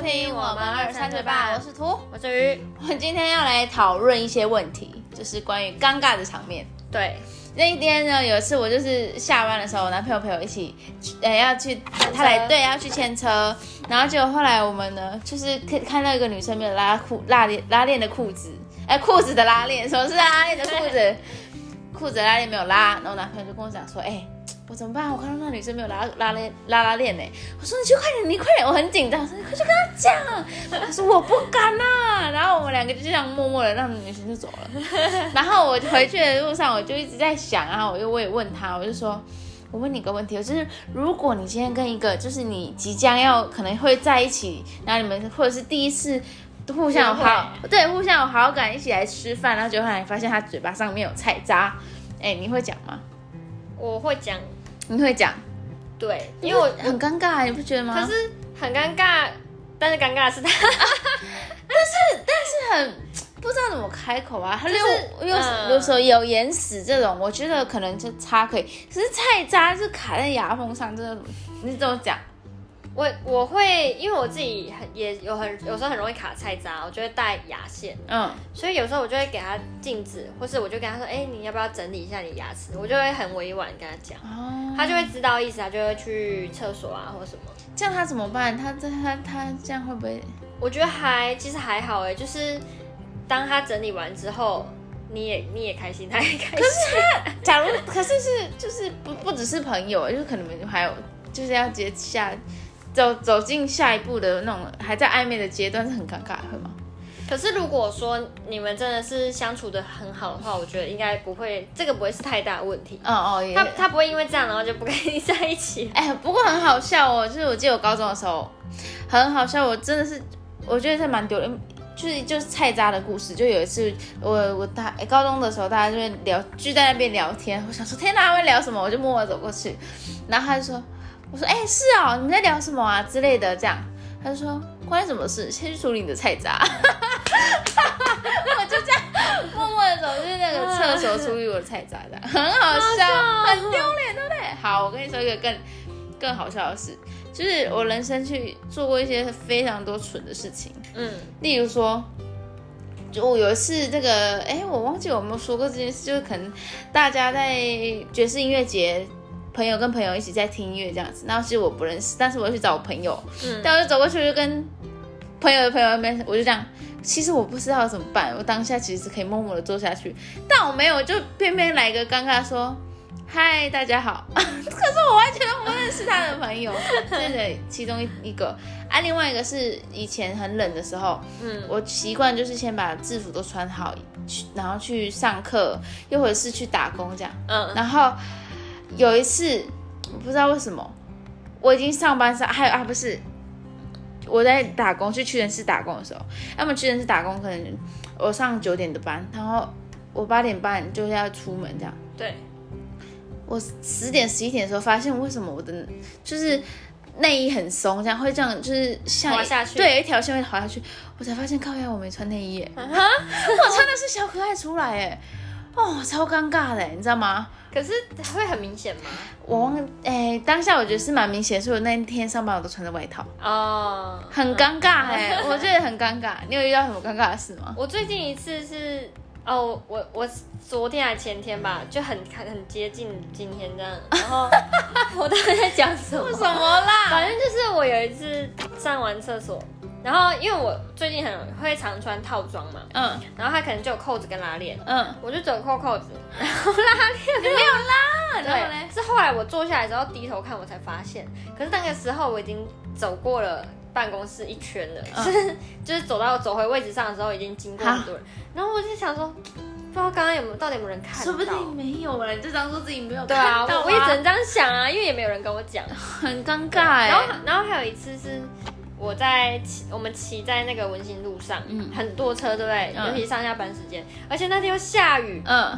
收听我们二三嘴吧，我是图，我是鱼。我们今天要来讨论一些问题，就是关于尴尬的场面。对，那一天呢，有一次我就是下班的时候，我男朋友陪我一起，呃，要去他来对，要去牵车，然后结果后来我们呢，就是看看到一个女生没有拉裤拉链拉链的裤子，哎，裤子的拉链，什么是拉链的裤子？裤子的拉链没有拉，然后我男朋友就跟我讲说，哎。我怎么办？我看到那女生没有拉拉链拉拉链呢。我说你去快点，你快点，我很紧张。我说你快去跟她讲。她说我不敢呐、啊。然后我们两个就这样默默的让女生就走了。然后我回去的路上，我就一直在想啊，我就我也问她，我就说，我问你个问题，就是如果你今天跟一个就是你即将要可能会在一起，然后你们或者是第一次互相有好对互相有好感，一起来吃饭，然后就后来发现他嘴巴上面有菜渣，哎，你会讲吗？我会讲。你会讲，对，因为我很尴尬，你不觉得吗？可是很尴尬，但是尴尬的是他，但是但是很不知道怎么开口啊。他又又有时候有眼屎这种，我觉得可能就擦可以，可是菜渣是卡在牙缝上，这种你怎么讲？我我会，因为我自己很也有很有时候很容易卡菜渣，我就会带牙线，嗯，所以有时候我就会给他镜子，或是我就跟他说，哎、欸，你要不要整理一下你牙齿？我就会很委婉跟他讲，哦，他就会知道意思，他就会去厕所啊或什么。这样他怎么办？他这他他这样会不会？我觉得还其实还好哎，就是当他整理完之后，你也你也开心，他也开心。可是他假如可是是就是不不只是朋友，就是可能还有就是要接下。走走进下一步的那种还在暧昧的阶段是很尴尬，会吗？可是如果说你们真的是相处的很好的话，我觉得应该不会，这个不会是太大的问题。哦哦，他他不会因为这样然后就不跟你在一起。哎，不过很好笑哦，就是我记得我高中的时候很好笑，我真的是我觉得是蛮丢人，就是就是菜渣的故事。就有一次我我大高中的时候，大家就会聊聚在那边聊天，我想说天哪，他们聊什么？我就默默走过去，然后他就说。我说，哎、欸，是哦，你们在聊什么啊之类的，这样，他就说，关你什么事？先去处理你的菜渣。我就这样默默的走去那个厕所处理我的菜渣这样，很好笑，好很丢脸，对不对？好，我跟你说一个更更好笑的事，就是我人生去做过一些非常多蠢的事情，嗯，例如说，就我有一次这个，哎、欸，我忘记我有没有说过这件事，就是可能大家在爵士音乐节。朋友跟朋友一起在听音乐这样子，然后其实我不认识，但是我要去找我朋友，嗯，但我就走过去就跟朋友的朋友那边，我就这样，其实我不知道怎么办，我当下其实是可以默默的坐下去，但我没有，就偏偏来一个尴尬说，嗨，大家好，可是我完全都不认识他的朋友，这是其中一一个，啊，另外一个是以前很冷的时候，嗯，我习惯就是先把制服都穿好，去然后去上课，又或者是去打工这样，嗯，然后。有一次，我不知道为什么，我已经上班上，还有啊，不是，我在打工去屈臣氏打工的时候，要么屈臣氏打工，可能我上九点的班，然后我八点半就要出门这样。对。我十点十一点的时候，发现为什么我的就是内衣很松，这样会这样就是像滑下去，对，有一条线会滑下去，我才发现靠呀我没穿内衣耶，啊、我穿的是小可爱出来哎，哦，超尴尬的，你知道吗？可是会很明显吗？我忘哎、欸，当下我觉得是蛮明显，所以我那天上班我都穿着外套哦，很尴尬哎、欸，我觉得很尴尬。你有遇到什么尴尬的事吗？我最近一次是哦，我我昨天还前天吧，就很很接近今天这样，然后 我到底在讲什么？什么啦？反正就是我有一次上完厕所。然后，因为我最近很会常穿套装嘛，嗯，然后它可能就有扣子跟拉链，嗯，我就只有扣扣子，然后拉链没有拉，对，是后来我坐下来之后低头看，我才发现。可是那个时候我已经走过了办公室一圈了，就是就是走到走回位置上的时候，已经经过很多人。然后我就想说，不知道刚刚有没有到底有没有人看到？说不定没有了，你就当做自己没有看到。对啊，我也只能这样想啊，因为也没有人跟我讲，很尴尬哎。然后然后还有一次是。我在骑，我们骑在那个文心路上，嗯，很多车，对不对？嗯、尤其上下班时间，而且那天又下雨，嗯，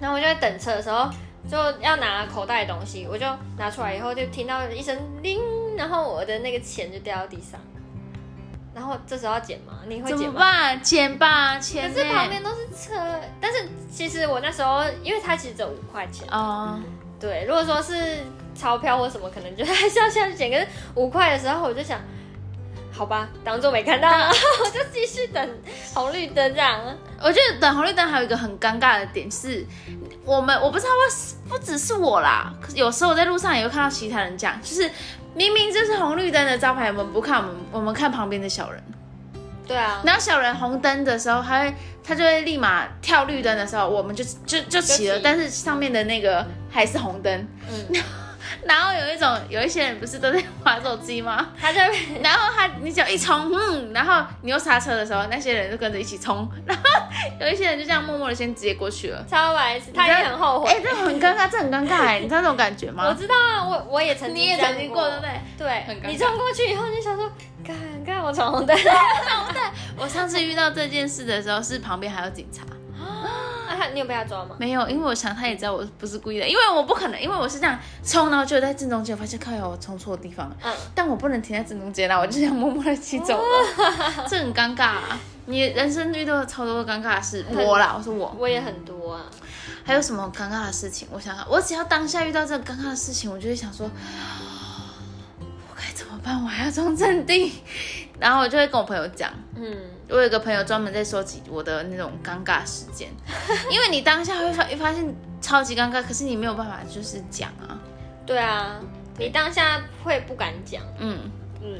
然后我就在等车的时候，就要拿口袋的东西，我就拿出来以后，就听到一声铃，然后我的那个钱就掉到地上，然后这时候要捡吗？你会捡吗？怎么办？捡吧，钱。可是旁边都是车，但是其实我那时候，因为它其实只有五块钱，哦，对，如果说是钞票或什么，可能就还是要下去捡，可是五块的时候，我就想。好吧，当做没看到，我就继续等红绿灯这样。我觉得等红绿灯还有一个很尴尬的点是，我们我不知道为不只是我啦，有时候我在路上也会看到其他人这样，就是明明就是红绿灯的招牌，我们不看我们，我们看旁边的小人。对啊，然后小人红灯的时候，他会他就会立马跳绿灯的时候，我们就就就骑了，但是上面的那个还是红灯。嗯。然后有一种有一些人不是都在滑手机吗？他就 然后他你只要一冲，嗯，然后你又刹车的时候，那些人就跟着一起冲，然后有一些人就这样默默的先直接过去了，超白痴，他也很后悔。哎、欸，这很尴尬，这很尴尬哎，你知道那种感觉吗？我知道啊，我我也曾经，你也曾经过，对不对？对，很尴尬。你冲过去以后就想说，看看我闯红灯，闯红灯。我上次遇到这件事的时候，是旁边还有警察。你有被他抓吗？没有，因为我想他也知道我不是故意的，因为我不可能，因为我是这样冲，然后就在正中间，我发现靠，我冲错地方了。嗯，但我不能停在正中间啦，我就这样默默的骑走了，这很尴尬啊！你人生遇到超多尴尬的事，我啦，我说我，我也很多啊。还有什么尴尬的事情？我想想，我只要当下遇到这个尴尬的事情，我就会想说，我该怎么办？我还要装镇定，然后我就会跟我朋友讲，嗯。我有一个朋友专门在收集我的那种尴尬事件，因为你当下会发发现超级尴尬，可是你没有办法就是讲啊。对啊，你当下会不敢讲。嗯嗯。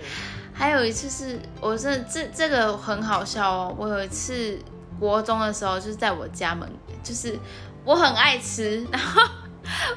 还有一次是，我是这这个很好笑哦。我有一次国中的时候，就是在我家门，就是我很爱吃，然后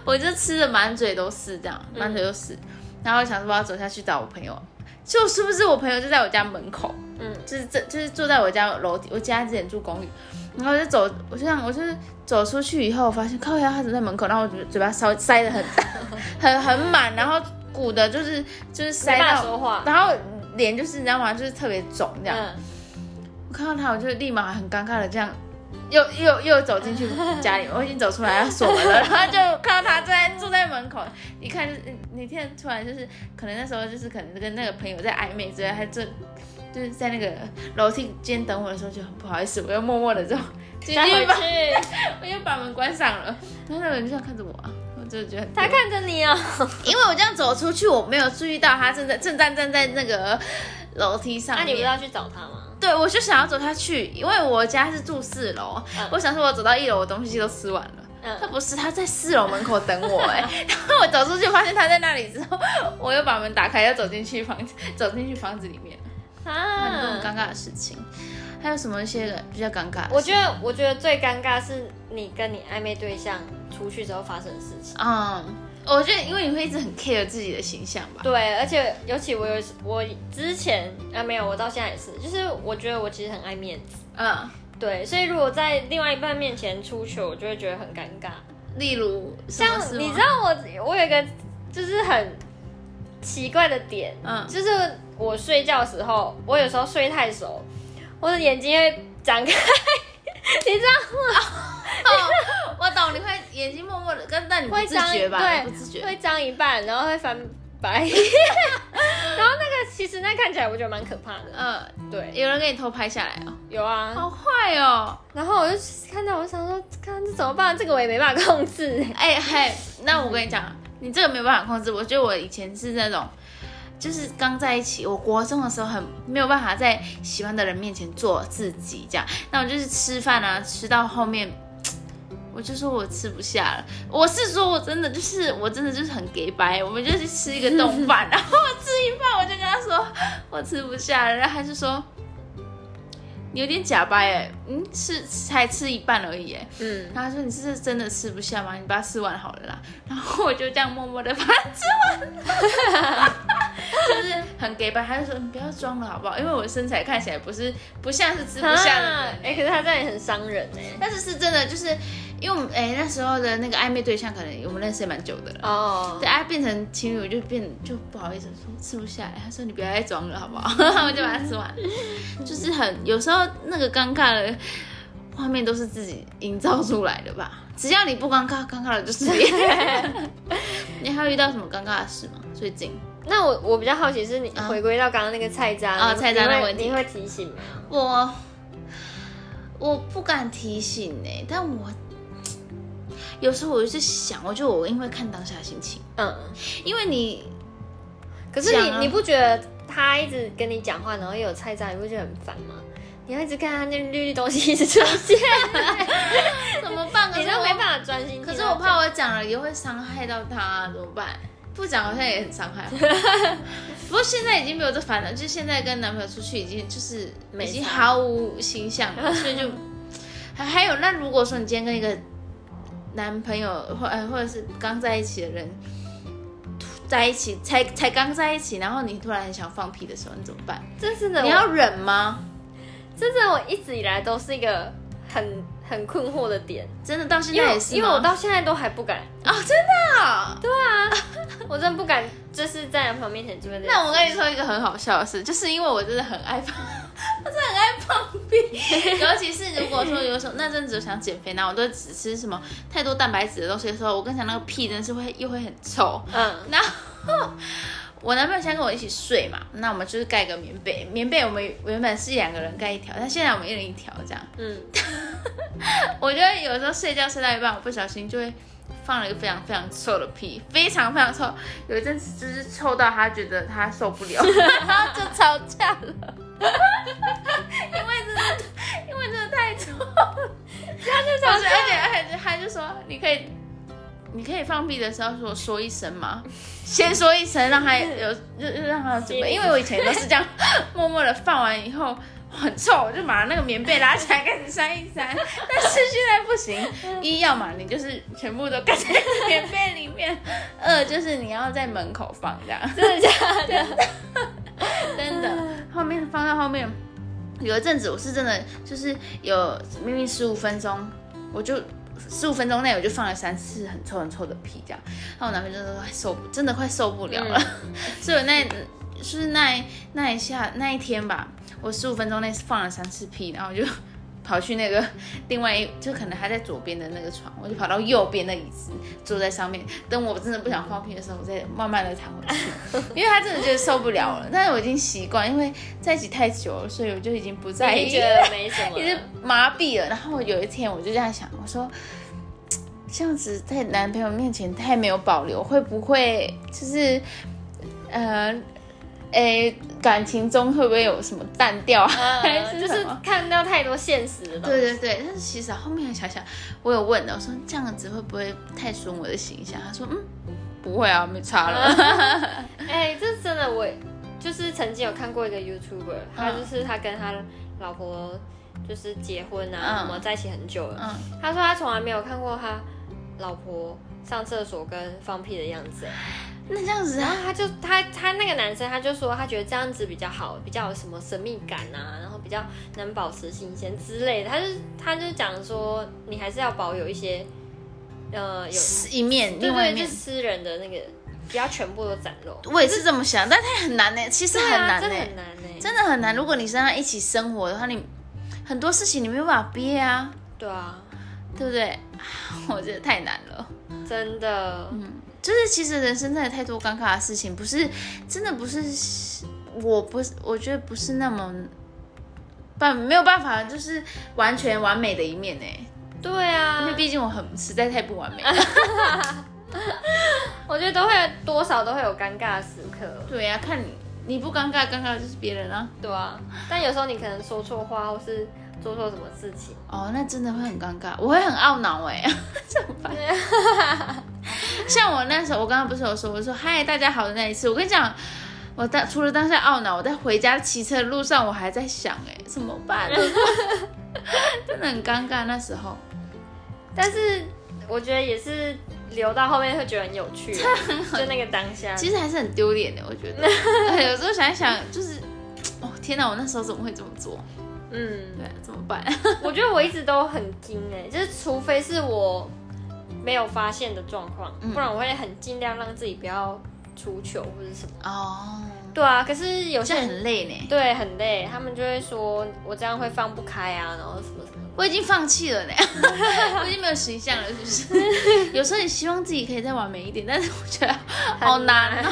我就吃的满嘴都是这样，满嘴都是，嗯、然后我想说我要走下去找我朋友。就是不是我朋友就在我家门口，嗯，就是这就是坐在我家楼梯，我家之前住公寓，然后我就走，我就这样，我就是走出去以后，我发现靠呀，他怎么在门口，然后我嘴嘴巴稍微塞的很大，很很满，然后鼓的就是就是塞到，说话然后脸就是你知道吗？就是特别肿这样，嗯、我看到他，我就立马很尴尬的这样。又又又走进去家里，我已经走出来要锁门了，然后就看到他在坐在门口，一看就是那天突然就是可能那时候就是可能跟那个朋友在暧昧之类，他正就是在那个楼梯间等我的时候就很不好意思，我又默默的就进去。吧，我又把门关上了，然后那个人就这样看着我，我就觉得他看着你哦，因为我这样走出去，我没有注意到他正在正站站在那个楼梯上，那你不是要去找他吗？对，我就想要走下去，因为我家是住四楼，嗯、我想说，我走到一楼，我东西都吃完了。嗯，他不是，他在四楼门口等我，哎，然后我走出去，发现他在那里之后，我又把门打开，要走进去房，走进去房子里面。啊，很多尴尬的事情，还有什么一些比较尴尬？我觉得，我觉得最尴尬是你跟你暧昧对象出去之后发生的事情。嗯。我觉得，因为你会一直很 care 自己的形象吧。对，而且尤其我有我之前啊没有，我到现在也是，就是我觉得我其实很爱面子。嗯，对，所以如果在另外一半面前出糗，我就会觉得很尴尬。例如，像你知道我我有一个就是很奇怪的点，嗯，就是我睡觉的时候，我有时候睡太熟，我的眼睛会张开，你知道吗？哦，我懂，你会眼睛默默的，跟但你不自觉吧？对，不自觉，会张一半，然后会翻白眼，然后那个其实那看起来我觉得蛮可怕的。嗯，对，有人给你偷拍下来哦？有啊，好坏哦。然后我就看到，我想说，看这怎么办？这个我也没办法控制。哎嘿，那我跟你讲，你这个没办法控制。我觉得我以前是那种。就是刚在一起，我国中的时候很没有办法在喜欢的人面前做自己，这样。那我就是吃饭啊，吃到后面，我就说我吃不下了。我是说我真的就是我真的就是很给白。我们就去吃一个冻饭，然后我吃一半，我就跟他说我吃不下了，然后他就说。你有点假掰哎，嗯，吃才吃一半而已哎，嗯，然后他说你是真的吃不下吗？你把它吃完好了啦。然后我就这样默默的把它吃完了，就是很给掰。他就说你不要装了好不好？因为我身材看起来不是不像是吃不下的人，哎，可是他这样也很伤人哎。但是是真的，就是因为我们哎那时候的那个暧昧对象，可能我们认识也蛮久的了哦。对啊，变成情侣我就变就不好意思说吃不下来。他说你不要再装了好不好？我就把它吃完，就是很有时候。那个尴尬的画面都是自己营造出来的吧？只要你不尴尬，尴尬的就是你。你还有遇到什么尴尬的事吗？最近？那我我比较好奇是你回归到刚刚那个菜渣啊，菜渣的问题，你会提醒吗？我我不敢提醒呢、欸，但我有时候我就是想，我就我因为看当下心情，嗯，因为你，可是你你不觉得？他一直跟你讲话，然后又有菜渣，你会觉得很烦吗？你要一直看他那绿绿东西一直出现，怎么办？你都没办法专心。可是我怕我讲了也会伤害到他，怎么办？不讲好像也很伤害。不过现在已经没有这烦恼，就现在跟男朋友出去已经就是已经毫无形象了，所以就还还有那如果说你今天跟一个男朋友或或者是刚在一起的人在一起，才才刚在一起，然后你突然很想放屁的时候，你怎么办？真是的，你要忍吗？这是我一直以来都是一个很很困惑的点，真的到现在也是，因为我到现在都还不敢哦，真的、哦，对啊，我真的不敢，就是在男朋友面前做这。那我跟你说一个很好笑的事，就是因为我真的很爱放，我真的很爱放屁，尤其是如果说有时候那阵子想减肥，然后我都只吃什么太多蛋白质的东西的时候，我跟你讲那个屁真的是会又会很臭，嗯，然后。我男朋友先跟我一起睡嘛，那我们就是盖个棉被，棉被我们原本是两个人盖一条，但现在我们一人一条这样。嗯，我觉得有时候睡觉睡到一半，我不小心就会放了一个非常非常臭的屁，非常非常臭。有一阵子就是臭到他觉得他受不了，然后就吵架了。因为真的，因为真的太臭，他就吵架，而且而且他就说你可以。你可以放屁的时候说说一声吗？先说一声，让他有就就让他准备。因为我以前都是这样，默默的放完以后很臭，我就把那个棉被拉起来开始扇一扇。但是现在不行，一要嘛你就是全部都盖在棉被里面，二就是你要在门口放这样。真的假的？放到后面，有一阵子我是真的就是有明明十五分钟我就。十五分钟内我就放了三次很臭很臭的屁，这样，然后我男朋友就说快受不，真的快受不了了，嗯、所以我那就是那那一下那一天吧，我十五分钟内放了三次屁，然后我就跑去那个 另外一，就可能他在左边的那个床，我就跑到右边的椅子坐在上面，等我真的不想放屁的时候，我再慢慢的躺回去，因为他真的觉得受不了了，但是我已经习惯，因为在一起太久了，所以我就已经不在意，觉得没什么，已经麻痹了。然后有一天我就这样想，我说这样子在男朋友面前太没有保留，会不会就是呃？哎，感情中会不会有什么淡掉？还是就是看到太多现实的东西。对对对，但是其实后面想想，我有问的，我说这样子会不会太损我的形象？他说嗯，不会啊，没差了。哎，这真的，我就是曾经有看过一个 YouTuber，他就是他跟他老婆就是结婚啊，什么在一起很久了。嗯，他说他从来没有看过他老婆上厕所跟放屁的样子。那这样子，然后他就他他那个男生他就说他觉得这样子比较好，比较有什么神秘感啊，然后比较能保持新鲜之类的。他就他就讲说，你还是要保有一些呃有一面，对对，就私人的那个不要全部都展露。我也是这么想，但他很难呢，其实很难呢，很难呢，真的很难。如果你跟他一起生活的话，你很多事情你没有办法憋啊。对啊，对不对？我觉得太难了，真的，嗯。就是其实人生真的太多尴尬的事情，不是真的不是，我不是我觉得不是那么办没有办法，就是完全完美的一面呢。对啊，因为毕竟我很实在太不完美了。我觉得都会多少都会有尴尬的时刻。对呀、啊，看你你不尴尬，尴尬的就是别人啊。对啊，但有时候你可能说错话，或是。做错什么事情哦，那真的会很尴尬，我会很懊恼哎，怎么办？像我那时候，我刚刚不是有说，我说嗨，大家好的那一次，我跟你讲，我当除了当下懊恼，我在回家骑车的路上，我还在想哎，怎么办？真的很尴尬那时候，但是我觉得也是留到后面会觉得很有趣，就那个当下，其实还是很丢脸的，我觉得，有时候想一想，就是哦天哪，我那时候怎么会这么做？嗯，对，怎么办？我觉得我一直都很惊哎，就是除非是我没有发现的状况，嗯、不然我会很尽量让自己不要出糗或者什么。哦，对啊，可是有些人很累呢，对，很累，他们就会说我这样会放不开啊，然后什么什么。我已经放弃了呢，我已经没有形象了，是不是？有时候你希望自己可以再完美一点，但是我觉得好难啊。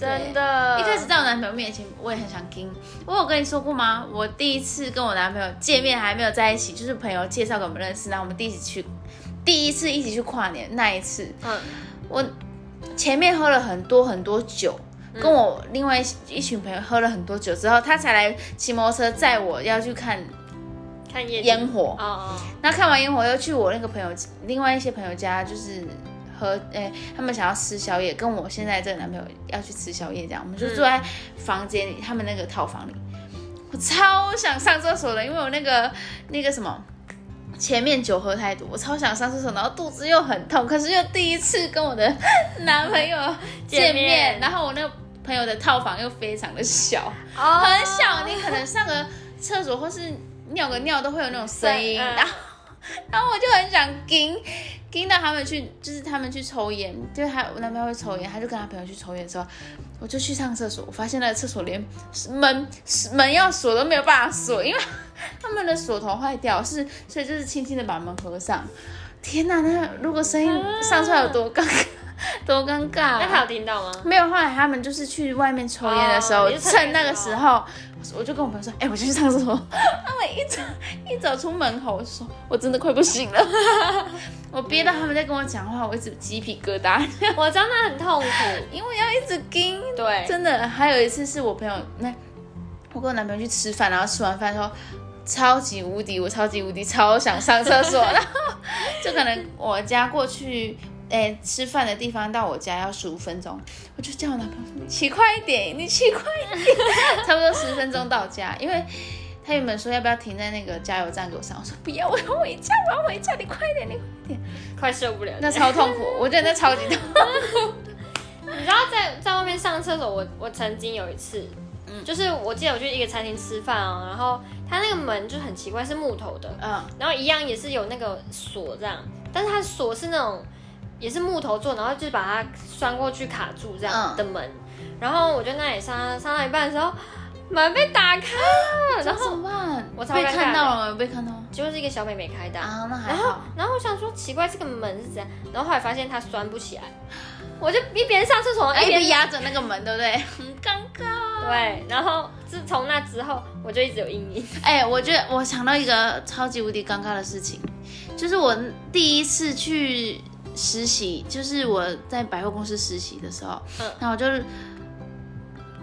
真的，一开始在我男朋友面前，我也很想听。我有跟你说过吗？我第一次跟我男朋友见面还没有在一起，就是朋友介绍给我们认识，然后我们第一次去，第一次一起去跨年那一次，嗯，我前面喝了很多很多酒，跟我另外一一群朋友喝了很多酒之后，他才来骑摩托车载我要去看看烟烟火。哦哦。那看完烟火又去我那个朋友另外一些朋友家，就是喝诶、欸，他们想要吃宵夜，跟我现在这个男朋友要去吃宵夜，这样我们就坐在房间里，他们那个套房里。我超想上厕所的，因为我那个那个什么。前面酒喝太多，我超想上厕所，然后肚子又很痛，可是又第一次跟我的 男朋友见面，见面然后我那个朋友的套房又非常的小，哦、很小，你可能上个厕所或是尿个尿都会有那种声音，然后 然后我就很想跟跟到他们去，就是他们去抽烟，就是他我男朋友会抽烟，他就跟他朋友去抽烟的时候，我就去上厕所，我发现那个厕所连门门要锁都没有办法锁，因为。他们的锁头坏掉，是 所以就是轻轻的把门合上。天哪，那如果声音上出来有多尴尬，多尴尬、啊！那他有听到吗？没有。后来他们就是去外面抽烟的时候，哦、趁那个时候，我就跟我朋友说：“哎、欸，我就去上厕所。”他们一走一走出门口，我就说：“我真的快不行了。”我憋到他们在跟我讲话，我一直鸡皮疙瘩。我真的很痛苦，因为要一直盯。对，真的。还有一次是我朋友那，我跟我男朋友去吃饭，然后吃完饭说。超级无敌，我超级无敌，超想上厕所，然后就可能我家过去，哎，吃饭的地方到我家要十五分钟，我就叫我男朋友说：“你骑快一点，你骑快一点，差不多十分钟到家。”因为他原本说要不要停在那个加油站给我上，我说不要，我要回家，我要回家，你快点，你快点，快受不了，那超痛苦，我觉得那超级痛苦。你知道在在外面上厕所，我我曾经有一次。就是我记得我去一个餐厅吃饭哦，然后它那个门就很奇怪，是木头的，嗯，然后一样也是有那个锁这样，但是它锁是那种也是木头做，然后就把它拴过去卡住这样的门，然后我就那里上上到一半的时候，门被打开了，然后怎么办？我才被看到了，被看到，就是一个小妹妹开的啊，那还好。然后然后我想说奇怪，这个门是怎样？然后后来发现它拴不起来，我就一边上厕所一边压着那个门，对不对？很尴尬。对，然后自从那之后，我就一直有阴影。哎、欸，我觉得我想到一个超级无敌尴尬的事情，就是我第一次去实习，就是我在百货公司实习的时候，嗯，那我就是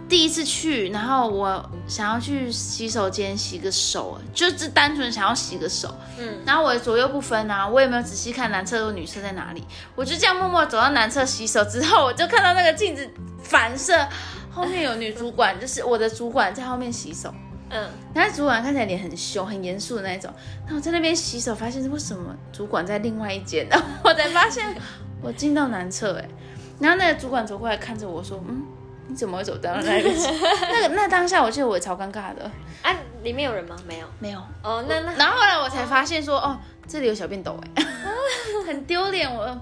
第一次去，然后我想要去洗手间洗个手，就是单纯想要洗个手，嗯，然后我左右不分啊，我也没有仔细看男厕和女厕在哪里，我就这样默默走到男厕洗手之后，我就看到那个镜子反射。后面有女主管，就是我的主管在后面洗手。嗯，然后主管看起来脸很凶、很严肃的那一种。然后我在那边洗手，发现是为什么主管在另外一间？然后我才发现 我进到男厕哎。然后那个主管走过来看着我说：“嗯，你怎么会走到那里？” 那个那当下，我记得我也超尴尬的。啊，里面有人吗？没有，没有。哦，那那。然后后来我才发现说，哦，这里有小便斗哎，很丢脸我。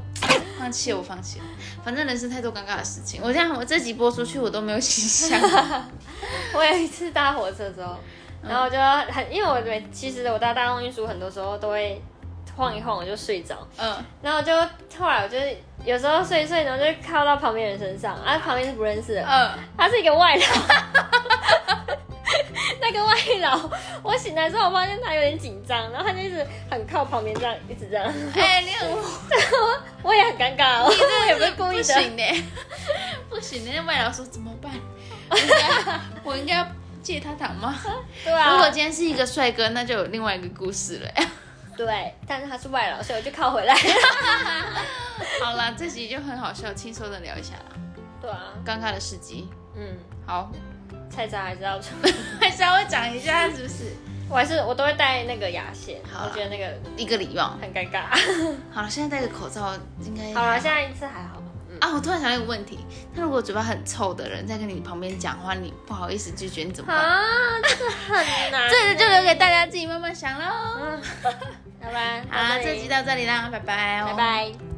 放弃了，我放弃了。反正人生太多尴尬的事情。我这样，我这集播出去，我都没有形象。我有一次搭火车之后，然后我就很，因为我每其实我搭大众运输很多时候都会晃一晃，我就睡着。嗯。然后就后来我就有时候睡一睡，然后就靠到旁边人身上，啊，旁边是不认识的。嗯。他是一个外劳。那个外劳，我醒来之后，我发现他有点紧张，然后他就一直很靠旁边这样，一直这样。哎、欸，你很，我也很尴尬，我也不是故意的。不行的，不行的。那外劳说怎么办？我应该，要借他糖吗？对啊。如果今天是一个帅哥，那就有另外一个故事了。对，但是他是外劳，所以我就靠回来。好了，这集就很好笑，轻松的聊一下了。对啊。尴尬的事迹。嗯，好。菜渣还是要还是要会讲一下，是不是？我还是我都会带那个牙线，好，我觉得那个一个礼貌很尴尬。好了，现在戴个口罩应该好了，现在一次还好。啊，我突然想到一个问题，那如果嘴巴很臭的人在跟你旁边讲话，你不好意思拒绝，你怎么办？啊，这个很难。这个就留给大家自己慢慢想喽。嗯拜拜。好，这集到这里啦，拜拜。拜拜。